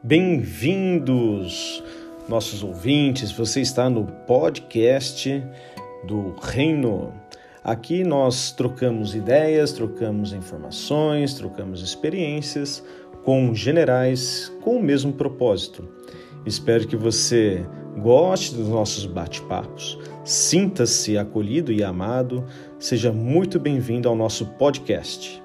Bem-vindos, nossos ouvintes. Você está no podcast do Reino. Aqui nós trocamos ideias, trocamos informações, trocamos experiências com generais com o mesmo propósito. Espero que você goste dos nossos bate-papos, sinta-se acolhido e amado, seja muito bem-vindo ao nosso podcast.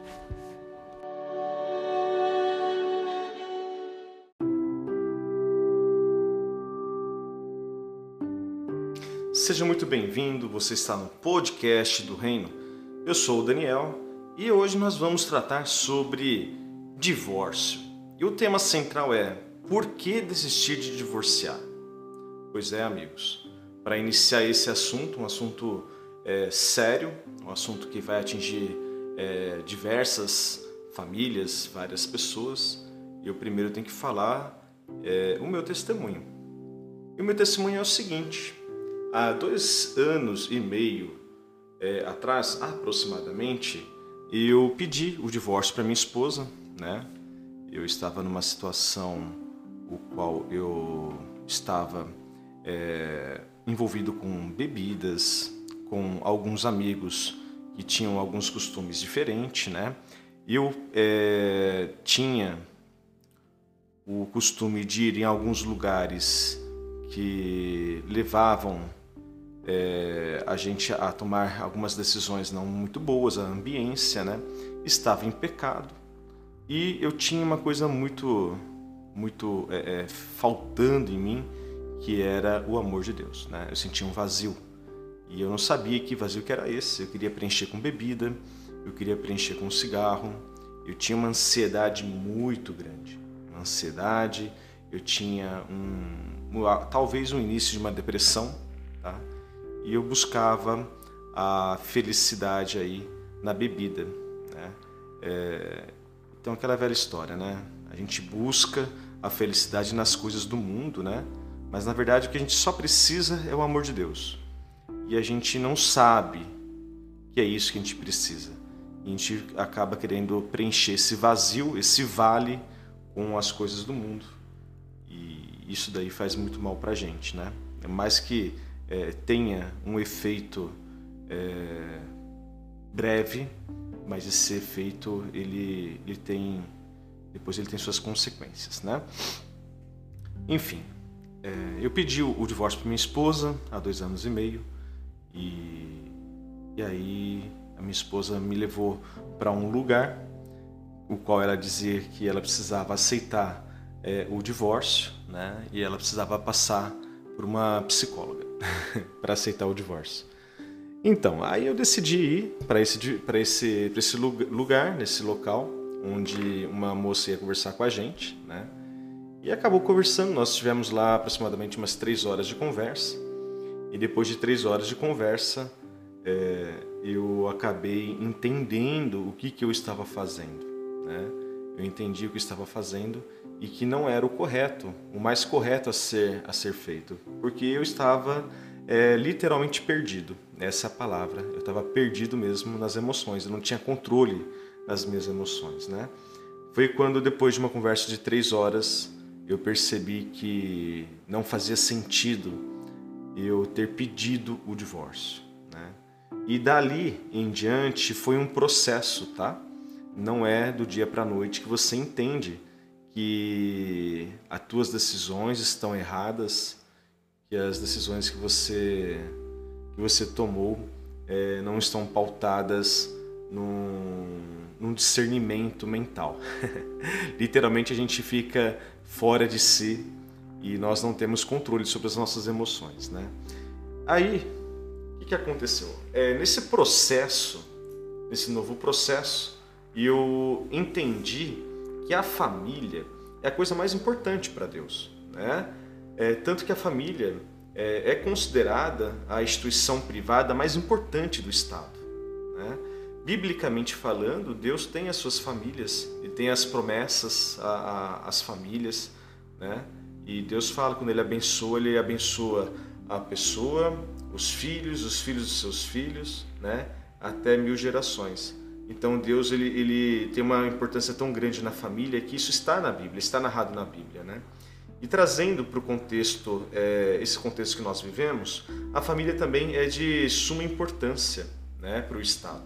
Seja muito bem-vindo, você está no podcast do Reino. Eu sou o Daniel e hoje nós vamos tratar sobre divórcio. E o tema central é: por que desistir de divorciar? Pois é, amigos, para iniciar esse assunto, um assunto é, sério, um assunto que vai atingir é, diversas famílias, várias pessoas, eu primeiro tenho que falar é, o meu testemunho. E o meu testemunho é o seguinte Há dois anos e meio é, atrás, aproximadamente, eu pedi o divórcio para minha esposa, né? Eu estava numa situação o qual eu estava é, envolvido com bebidas, com alguns amigos que tinham alguns costumes diferentes, né? Eu é, tinha o costume de ir em alguns lugares que levavam é, a gente a tomar algumas decisões não muito boas, a ambiência, né? Estava em pecado e eu tinha uma coisa muito, muito é, é, faltando em mim, que era o amor de Deus, né? Eu sentia um vazio e eu não sabia que vazio que era esse. Eu queria preencher com bebida, eu queria preencher com cigarro. Eu tinha uma ansiedade muito grande, uma ansiedade. Eu tinha um, talvez um início de uma depressão, tá? E eu buscava a felicidade aí na bebida. Né? É, então aquela velha história, né? A gente busca a felicidade nas coisas do mundo, né? Mas na verdade o que a gente só precisa é o amor de Deus. E a gente não sabe que é isso que a gente precisa. E a gente acaba querendo preencher esse vazio, esse vale com as coisas do mundo. E isso daí faz muito mal pra gente, né? É mais que é, tenha um efeito é, breve, mas esse efeito ele, ele tem depois ele tem suas consequências, né? Enfim, é, eu pedi o, o divórcio para minha esposa há dois anos e meio e, e aí a minha esposa me levou para um lugar o qual ela dizia que ela precisava aceitar é, o divórcio, né? E ela precisava passar por uma psicóloga para aceitar o divórcio. Então, aí eu decidi ir para esse, para esse, esse lugar, nesse local, onde uma moça ia conversar com a gente, né? E acabou conversando. Nós tivemos lá aproximadamente umas três horas de conversa. E depois de três horas de conversa, é, eu acabei entendendo o que, que eu estava fazendo. Né? Eu entendi o que estava fazendo e que não era o correto, o mais correto a ser, a ser feito, porque eu estava é, literalmente perdido. Essa é a palavra. Eu estava perdido mesmo nas emoções. Eu não tinha controle das minhas emoções, né? Foi quando depois de uma conversa de três horas eu percebi que não fazia sentido eu ter pedido o divórcio, né? E dali em diante foi um processo, tá? Não é do dia para noite que você entende que as tuas decisões estão erradas, que as decisões que você que você tomou é, não estão pautadas num, num discernimento mental. Literalmente a gente fica fora de si e nós não temos controle sobre as nossas emoções, né? Aí, o que, que aconteceu? É, nesse processo, nesse novo processo, eu entendi que a família é a coisa mais importante para Deus. Né? É, tanto que a família é, é, considerada a instituição privada mais importante do Estado. Né? Biblicamente falando, Deus tem as suas famílias e tem as promessas às famílias. Né? E Deus fala, quando Ele abençoa, Ele abençoa a pessoa, os filhos, os filhos dos seus filhos, né? até mil gerações. Então Deus ele, ele tem uma importância tão grande na família que isso está na Bíblia, está narrado na Bíblia, né? E trazendo para o contexto, é, esse contexto que nós vivemos, a família também é de suma importância né, para o Estado.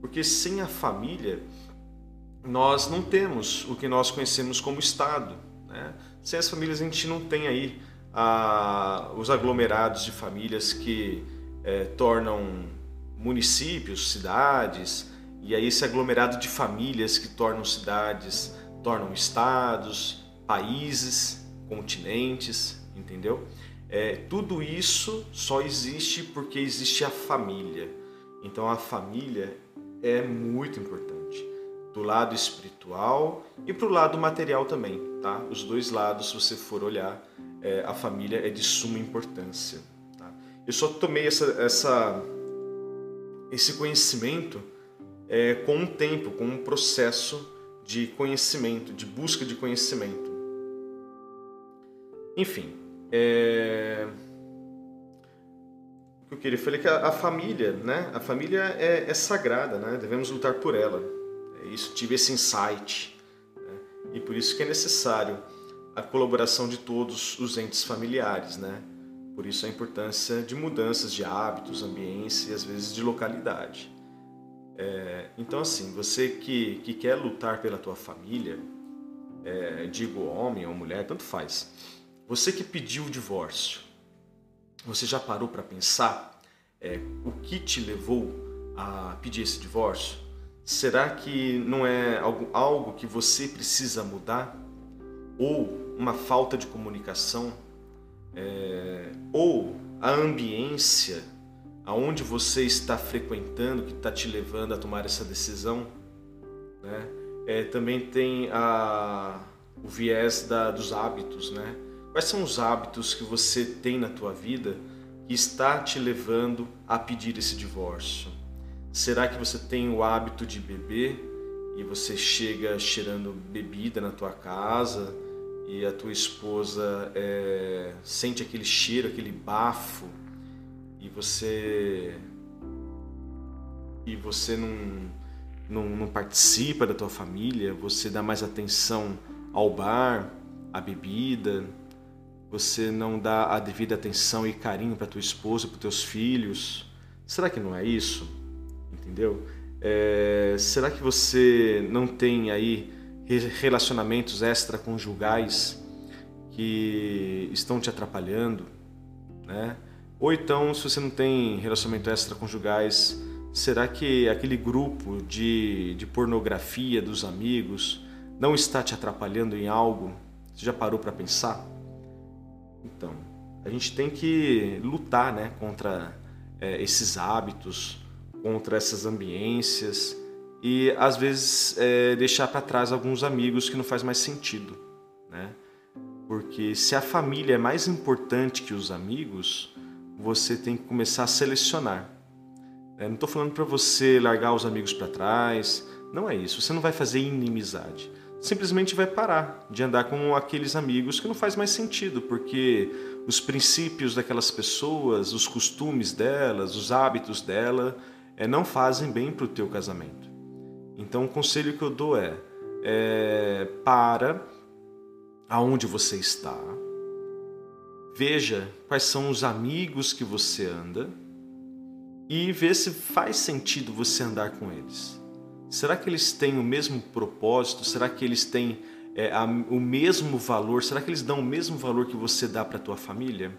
Porque sem a família, nós não temos o que nós conhecemos como Estado. Né? Sem as famílias, a gente não tem aí a, os aglomerados de famílias que é, tornam municípios, cidades, e aí esse aglomerado de famílias que tornam cidades, tornam estados, países, continentes, entendeu? É, tudo isso só existe porque existe a família. Então a família é muito importante do lado espiritual e para o lado material também, tá? Os dois lados, se você for olhar, é, a família é de suma importância. Tá? Eu só tomei essa, essa esse conhecimento é, com o tempo, com um processo de conhecimento, de busca de conhecimento. Enfim, é... o que eu queria falar é que a, a família, né? A família é, é, sagrada, né? Devemos lutar por ela. É isso, tive esse insight. Né? E por isso que é necessário a colaboração de todos os entes familiares, né? Por isso a importância de mudanças de hábitos, ambientes e às vezes de localidade. É, então assim, você que, que quer lutar pela tua família, é, digo homem ou mulher, tanto faz. Você que pediu o divórcio, você já parou para pensar é, o que te levou a pedir esse divórcio? Será que não é algo, algo que você precisa mudar? Ou uma falta de comunicação? É, ou a ambiência aonde você está frequentando que está te levando a tomar essa decisão, né? É, também tem a, o viés da, dos hábitos, né? Quais são os hábitos que você tem na tua vida que está te levando a pedir esse divórcio? Será que você tem o hábito de beber e você chega cheirando bebida na tua casa e a tua esposa é, sente aquele cheiro, aquele bafo e você e você não, não, não participa da tua família, você dá mais atenção ao bar, à bebida, você não dá a devida atenção e carinho para tua esposa, para teus filhos. Será que não é isso? Entendeu? É, será que você não tem aí relacionamentos extraconjugais que estão te atrapalhando, né? Ou então, se você não tem relacionamento extraconjugais, será que aquele grupo de, de pornografia dos amigos não está te atrapalhando em algo? Você já parou para pensar? Então, a gente tem que lutar né, contra é, esses hábitos, contra essas ambiências e às vezes é, deixar para trás alguns amigos que não faz mais sentido, né? Porque se a família é mais importante que os amigos, você tem que começar a selecionar. Eu não estou falando para você largar os amigos para trás, não é isso. Você não vai fazer inimizade. Simplesmente vai parar de andar com aqueles amigos que não faz mais sentido, porque os princípios daquelas pessoas, os costumes delas, os hábitos dela, é, não fazem bem para o teu casamento. Então, o conselho que eu dou é, é para aonde você está, Veja quais são os amigos que você anda e vê se faz sentido você andar com eles. Será que eles têm o mesmo propósito? Será que eles têm é, a, o mesmo valor? Será que eles dão o mesmo valor que você dá para a tua família?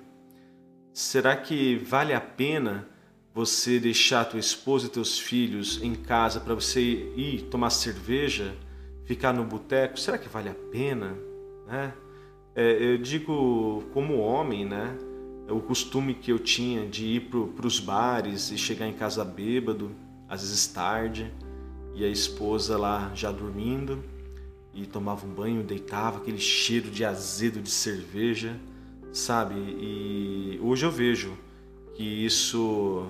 Será que vale a pena você deixar tua esposa e teus filhos em casa para você ir tomar cerveja, ficar no boteco? Será que vale a pena? Né? É, eu digo como homem, né? O costume que eu tinha de ir para os bares e chegar em casa bêbado, às vezes tarde, e a esposa lá já dormindo, e tomava um banho, deitava, aquele cheiro de azedo de cerveja, sabe? E hoje eu vejo que isso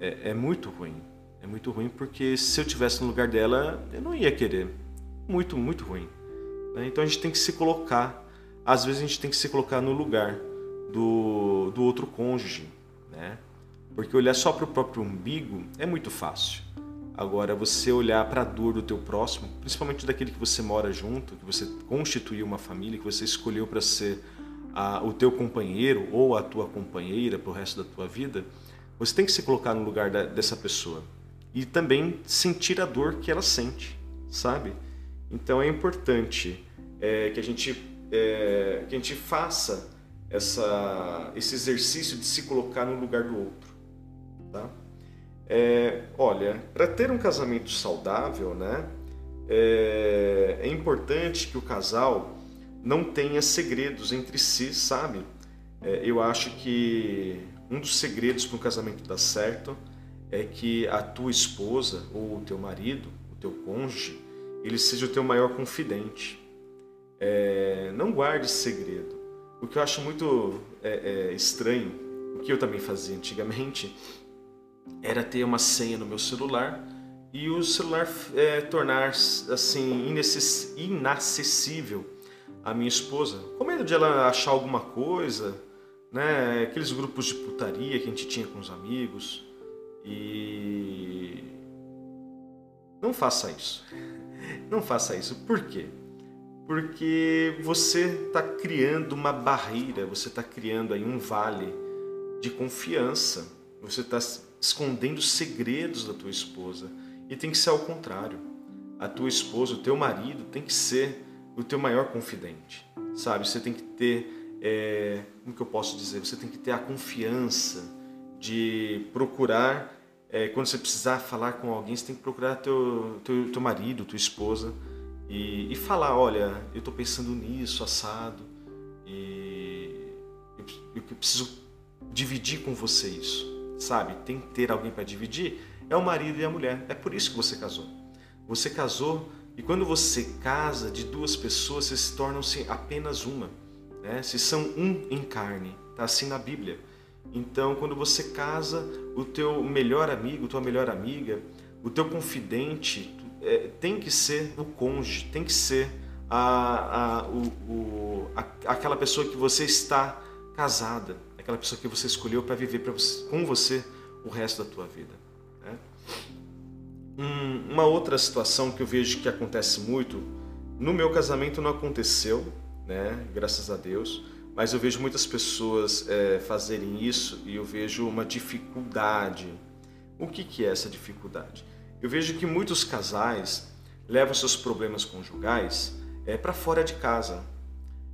é, é muito ruim. É muito ruim porque se eu tivesse no lugar dela, eu não ia querer. Muito, muito ruim. Né? Então a gente tem que se colocar às vezes a gente tem que se colocar no lugar do, do outro cônjuge, né? Porque olhar só para o próprio umbigo é muito fácil. Agora, você olhar para a dor do teu próximo, principalmente daquele que você mora junto, que você constituiu uma família, que você escolheu para ser a, o teu companheiro ou a tua companheira para o resto da tua vida, você tem que se colocar no lugar da, dessa pessoa e também sentir a dor que ela sente, sabe? Então é importante é, que a gente é, que a gente faça essa, esse exercício de se colocar no lugar do outro, tá? É, olha, para ter um casamento saudável, né, é, é, importante que o casal não tenha segredos entre si, sabe? É, eu acho que um dos segredos para um casamento dar certo é que a tua esposa ou o teu marido, o teu cônjuge, ele seja o teu maior confidente. É, não guarde segredo. O que eu acho muito é, é, estranho, o que eu também fazia antigamente, era ter uma senha no meu celular e o celular é, tornar assim inacessível à minha esposa, com medo de ela achar alguma coisa, né? Aqueles grupos de putaria que a gente tinha com os amigos e não faça isso. Não faça isso. Por quê? Porque você está criando uma barreira, você está criando aí um vale de confiança. Você está escondendo segredos da tua esposa. E tem que ser ao contrário. A tua esposa, o teu marido, tem que ser o teu maior confidente. Sabe? Você tem que ter, é, como que eu posso dizer? Você tem que ter a confiança de procurar, é, quando você precisar falar com alguém, você tem que procurar teu, teu, teu marido, tua esposa e, e falar, olha, eu estou pensando nisso, assado, e eu, eu preciso dividir com você isso sabe? Tem que ter alguém para dividir. É o marido e a mulher. É por isso que você casou. Você casou e quando você casa de duas pessoas, vocês se tornam-se apenas uma. Né? Se são um em carne. Está assim na Bíblia. Então, quando você casa, o teu melhor amigo, tua melhor amiga, o teu confidente é, tem que ser o cônjuge, tem que ser a, a, o, o, a, aquela pessoa que você está casada aquela pessoa que você escolheu para viver pra você, com você o resto da tua vida. Né? Um, uma outra situação que eu vejo que acontece muito, no meu casamento não aconteceu, né? graças a Deus, mas eu vejo muitas pessoas é, fazerem isso e eu vejo uma dificuldade. O que, que é essa dificuldade? Eu vejo que muitos casais levam seus problemas conjugais é, para fora de casa,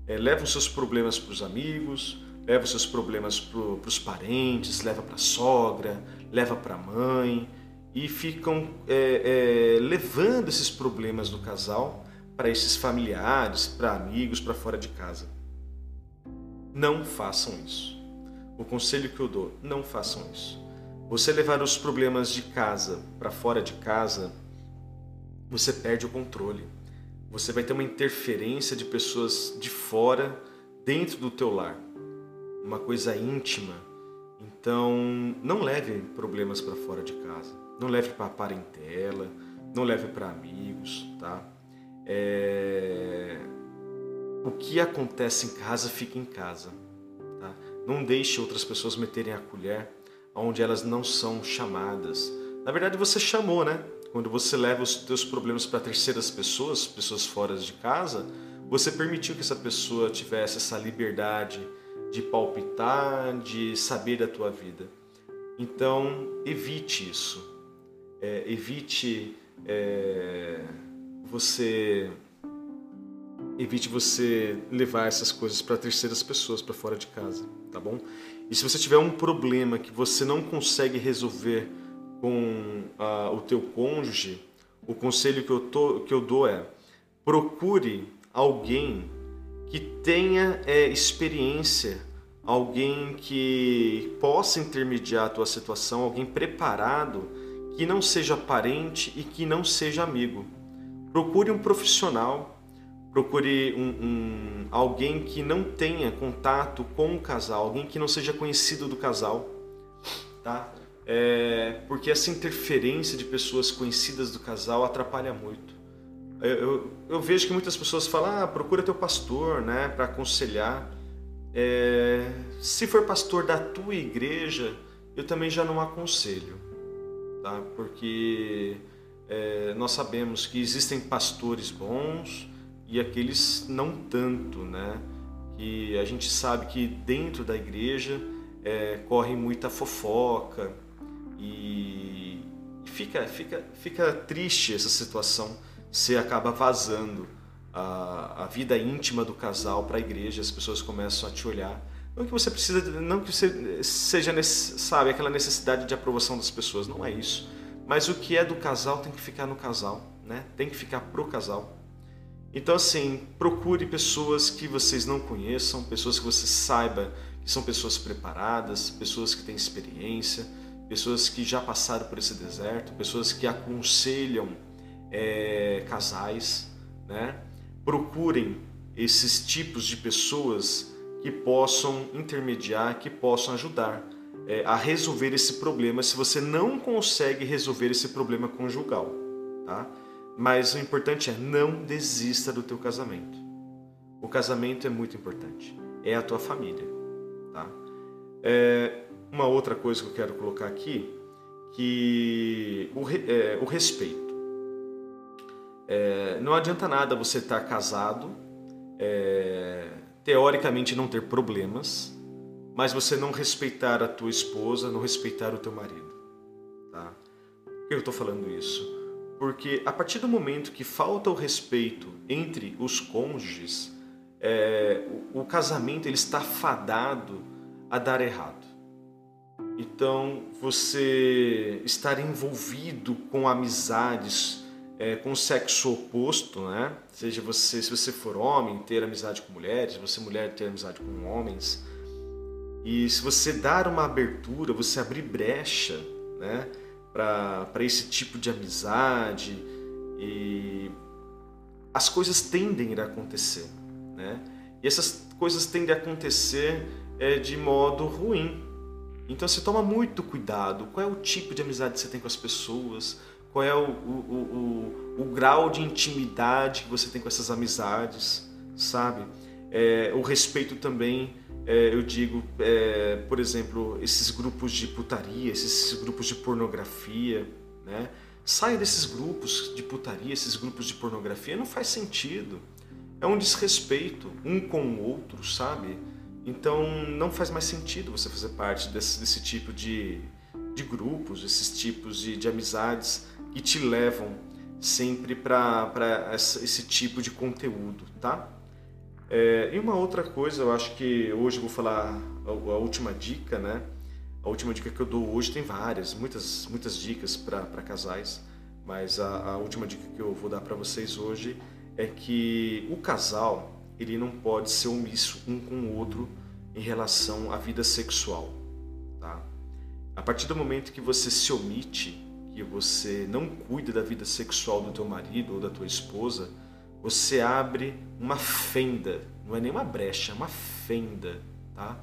é, levam seus problemas para os amigos, leva os seus problemas para os parentes, leva para a sogra, leva para a mãe e ficam é, é, levando esses problemas do casal para esses familiares, para amigos, para fora de casa. Não façam isso. O conselho que eu dou, não façam isso. Você levar os problemas de casa para fora de casa, você perde o controle. Você vai ter uma interferência de pessoas de fora dentro do teu lar uma coisa íntima. Então, não leve problemas para fora de casa. Não leve para parentela, não leve para amigos, tá? É... O que acontece em casa fica em casa, tá? Não deixe outras pessoas meterem a colher onde elas não são chamadas. Na verdade, você chamou, né? Quando você leva os teus problemas para terceiras pessoas, pessoas fora de casa, você permitiu que essa pessoa tivesse essa liberdade, de palpitar, de saber da tua vida. Então, evite isso. É, evite é, você evite você levar essas coisas para terceiras pessoas, para fora de casa, tá bom? E se você tiver um problema que você não consegue resolver com ah, o teu cônjuge, o conselho que eu, tô, que eu dou é procure alguém que tenha é, experiência, alguém que possa intermediar a tua situação, alguém preparado, que não seja parente e que não seja amigo. Procure um profissional, procure um, um, alguém que não tenha contato com o casal, alguém que não seja conhecido do casal, tá? É, porque essa interferência de pessoas conhecidas do casal atrapalha muito. Eu, eu, eu vejo que muitas pessoas falam, ah, procura teu pastor, né, para aconselhar. É, se for pastor da tua igreja, eu também já não aconselho, tá? Porque é, nós sabemos que existem pastores bons e aqueles não tanto, né? Que a gente sabe que dentro da igreja é, corre muita fofoca e fica, fica, fica triste essa situação. Você acaba vazando a, a vida íntima do casal para a igreja, as pessoas começam a te olhar. Não que você precisa, não que você seja, sabe, aquela necessidade de aprovação das pessoas, não é isso. Mas o que é do casal tem que ficar no casal, né? Tem que ficar pro casal. Então assim, procure pessoas que vocês não conheçam, pessoas que você saiba que são pessoas preparadas, pessoas que têm experiência, pessoas que já passaram por esse deserto, pessoas que aconselham é, casais, né? Procurem esses tipos de pessoas que possam intermediar, que possam ajudar é, a resolver esse problema se você não consegue resolver esse problema conjugal, tá? Mas o importante é não desista do teu casamento. O casamento é muito importante. É a tua família, tá? É, uma outra coisa que eu quero colocar aqui, que o, é, o respeito. É, não adianta nada você estar casado, é, teoricamente não ter problemas, mas você não respeitar a tua esposa, não respeitar o teu marido. Tá? Por que eu estou falando isso? Porque a partir do momento que falta o respeito entre os cônjuges, é, o, o casamento ele está fadado a dar errado. Então, você estar envolvido com amizades é, com sexo oposto, né? Seja você, se você for homem, ter amizade com mulheres, se você mulher ter amizade com homens. E se você dar uma abertura, você abrir brecha, né? Para esse tipo de amizade e as coisas tendem a acontecer, né? E essas coisas tendem a acontecer é, de modo ruim, então você toma muito cuidado. Qual é o tipo de amizade que você tem com as pessoas? Qual é o, o, o, o grau de intimidade que você tem com essas amizades, sabe? É, o respeito também, é, eu digo, é, por exemplo, esses grupos de putaria, esses grupos de pornografia, né? Saia desses grupos de putaria, esses grupos de pornografia, não faz sentido. É um desrespeito um com o outro, sabe? Então não faz mais sentido você fazer parte desse, desse tipo de, de grupos, esses tipos de, de amizades que te levam sempre para esse tipo de conteúdo, tá? É, e uma outra coisa, eu acho que hoje eu vou falar a, a, última dica, né? A última dica que eu dou hoje tem várias, muitas, muitas dicas para casais, mas a, a última dica que eu vou dar para vocês hoje é que o casal ele não pode ser omisso um com o outro em relação à vida sexual. Tá? A partir do momento que você se omite, que você não cuida da vida sexual do teu marido ou da tua esposa, você abre uma fenda, não é nem uma brecha, é uma fenda, tá?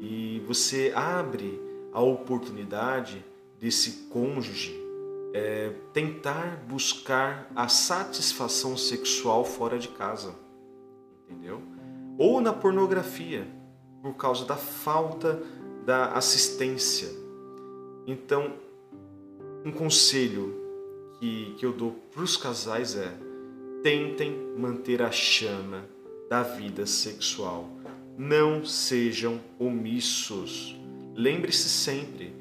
E você abre a oportunidade desse cônjuge é, tentar buscar a satisfação sexual fora de casa entendeu? Ou na pornografia, por causa da falta da assistência. Então, um conselho que, que eu dou para os casais é: tentem manter a chama da vida sexual. Não sejam omissos. Lembre-se sempre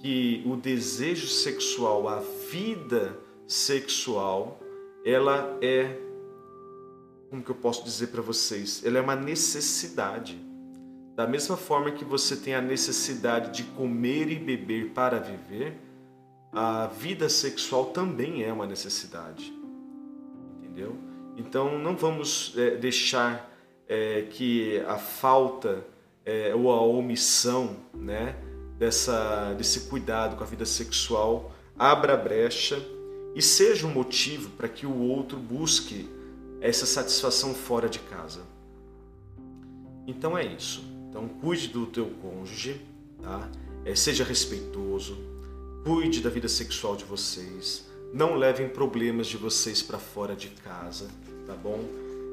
que o desejo sexual, a vida sexual, ela é como que eu posso dizer para vocês? Ela é uma necessidade. Da mesma forma que você tem a necessidade de comer e beber para viver, a vida sexual também é uma necessidade. Entendeu? Então não vamos é, deixar é, que a falta é, ou a omissão né, dessa, desse cuidado com a vida sexual abra brecha e seja um motivo para que o outro busque essa satisfação fora de casa. Então é isso. Então cuide do teu cônjuge, tá? É, seja respeitoso, cuide da vida sexual de vocês, não levem problemas de vocês para fora de casa, tá bom?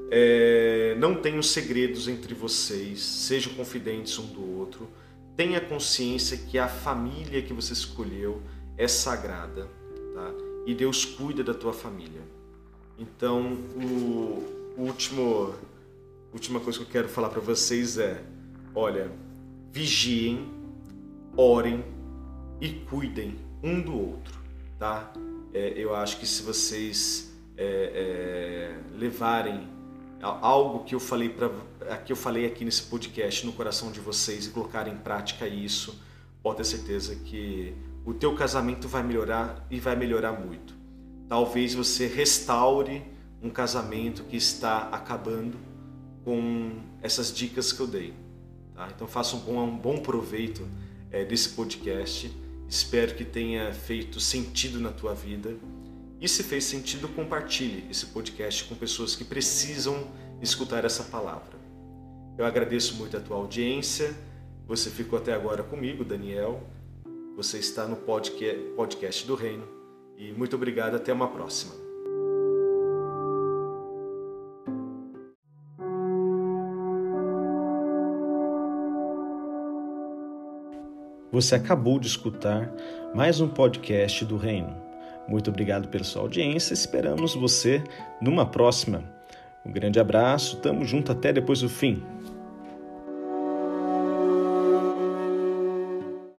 É, não tenham segredos entre vocês, sejam confidentes um do outro. Tenha consciência que a família que você escolheu é sagrada, tá? e Deus cuida da tua família. Então, o último última coisa que eu quero falar para vocês é: olha, vigiem, orem e cuidem um do outro, tá? É, eu acho que se vocês é, é, levarem algo que eu falei para que eu falei aqui nesse podcast no coração de vocês e colocarem em prática isso, pode ter certeza que o teu casamento vai melhorar e vai melhorar muito. Talvez você restaure um casamento que está acabando com essas dicas que eu dei. Tá? Então faça um bom, um bom proveito é, desse podcast. Espero que tenha feito sentido na tua vida. E se fez sentido, compartilhe esse podcast com pessoas que precisam escutar essa palavra. Eu agradeço muito a tua audiência. Você ficou até agora comigo, Daniel. Você está no podcast do Reino. E muito obrigado. Até uma próxima. Você acabou de escutar mais um podcast do Reino. Muito obrigado pela sua audiência. Esperamos você numa próxima. Um grande abraço, tamo junto até depois do fim.